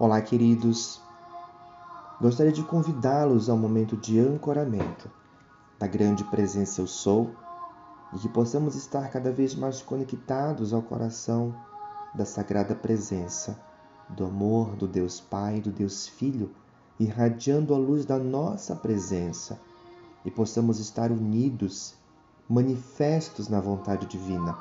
Olá, queridos. Gostaria de convidá-los ao momento de ancoramento da grande presença Eu Sou e que possamos estar cada vez mais conectados ao coração da sagrada presença, do amor do Deus Pai, do Deus Filho, irradiando a luz da nossa presença e possamos estar unidos, manifestos na vontade divina.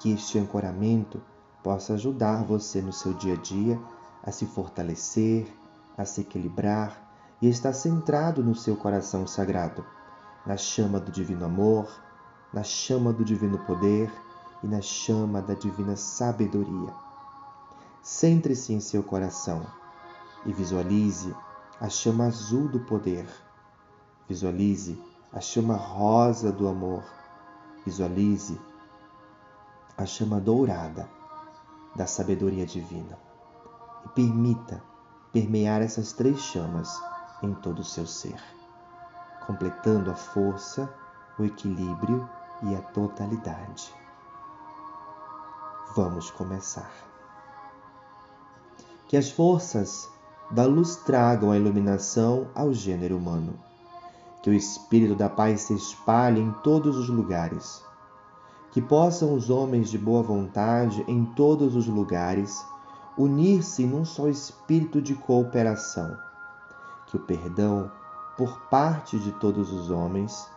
Que este ancoramento possa ajudar você no seu dia a dia a se fortalecer, a se equilibrar e estar centrado no seu coração sagrado, na chama do divino amor, na chama do divino poder e na chama da divina sabedoria. Centre-se em seu coração e visualize a chama azul do poder. Visualize a chama rosa do amor. Visualize a chama dourada da sabedoria divina e permita permear essas três chamas em todo o seu ser, completando a força, o equilíbrio e a totalidade. Vamos começar. Que as forças da luz tragam a iluminação ao gênero humano. Que o espírito da paz se espalhe em todos os lugares que possam os homens de boa vontade em todos os lugares unir-se num só espírito de cooperação, que o perdão por parte de todos os homens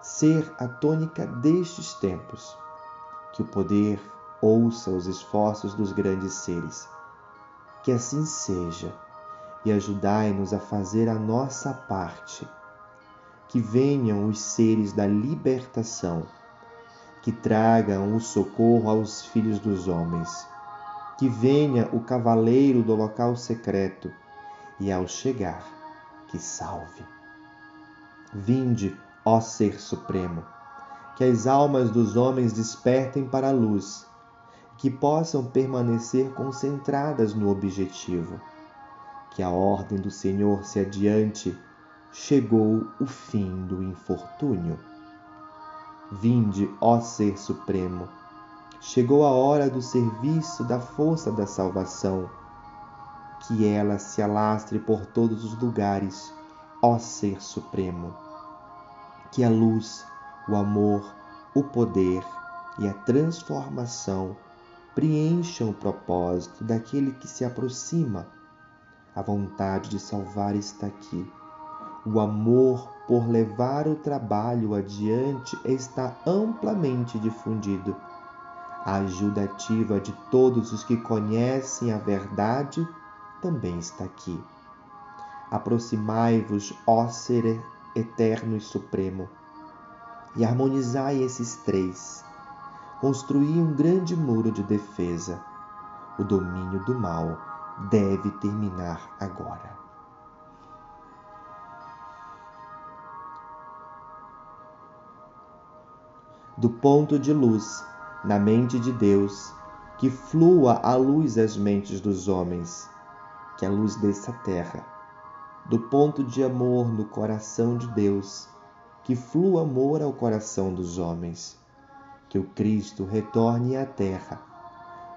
ser a tônica destes tempos, que o poder ouça os esforços dos grandes seres. Que assim seja e ajudai-nos a fazer a nossa parte. Que venham os seres da libertação que tragam o socorro aos filhos dos homens. Que venha o cavaleiro do local secreto e, ao chegar, que salve. Vinde, ó Ser Supremo, que as almas dos homens despertem para a luz, que possam permanecer concentradas no objetivo. Que a ordem do Senhor se adiante, chegou o fim do infortúnio. Vinde, ó Ser Supremo. Chegou a hora do serviço da força da salvação. Que ela se alastre por todos os lugares, ó Ser Supremo. Que a luz, o amor, o poder e a transformação preencham o propósito daquele que se aproxima. A vontade de salvar está aqui. O amor por levar o trabalho adiante está amplamente difundido. A ajuda ativa de todos os que conhecem a verdade também está aqui. Aproximai-vos, ó Ser eterno e supremo, e harmonizai esses três. Construí um grande muro de defesa. O domínio do mal deve terminar agora. Do ponto de luz na mente de Deus, que flua a luz às mentes dos homens, que a luz dessa terra, do ponto de amor no coração de Deus, que flua amor ao coração dos homens, que o Cristo retorne à terra,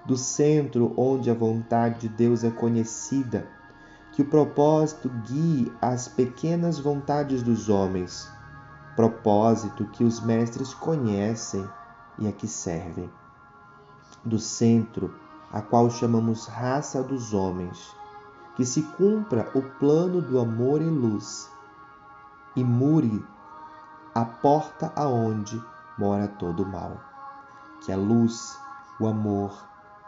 do centro onde a vontade de Deus é conhecida, que o propósito guie as pequenas vontades dos homens propósito que os mestres conhecem e a que servem. Do centro, a qual chamamos raça dos homens, que se cumpra o plano do amor e luz, e mure a porta aonde mora todo o mal. Que a luz, o amor,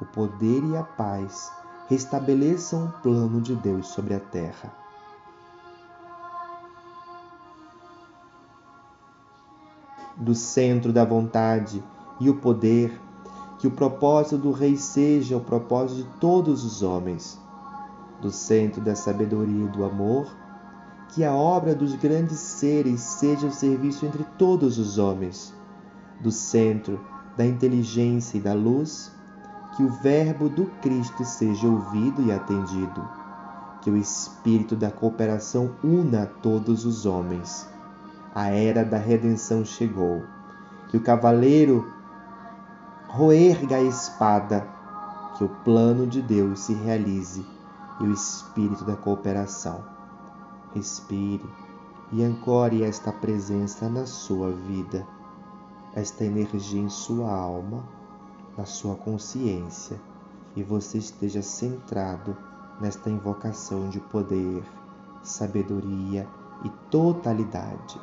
o poder e a paz restabeleçam o plano de Deus sobre a terra do centro da vontade e o poder, que o propósito do Rei seja o propósito de todos os homens, do centro da sabedoria e do amor, que a obra dos grandes seres seja o serviço entre todos os homens, do centro da inteligência e da luz, que o Verbo do Cristo seja ouvido e atendido, que o Espírito da cooperação una todos os homens a era da redenção chegou. Que o cavaleiro roerga a espada, que o plano de Deus se realize e o espírito da cooperação. Respire e ancore esta presença na sua vida, esta energia em sua alma, na sua consciência, e você esteja centrado nesta invocação de poder, sabedoria e totalidade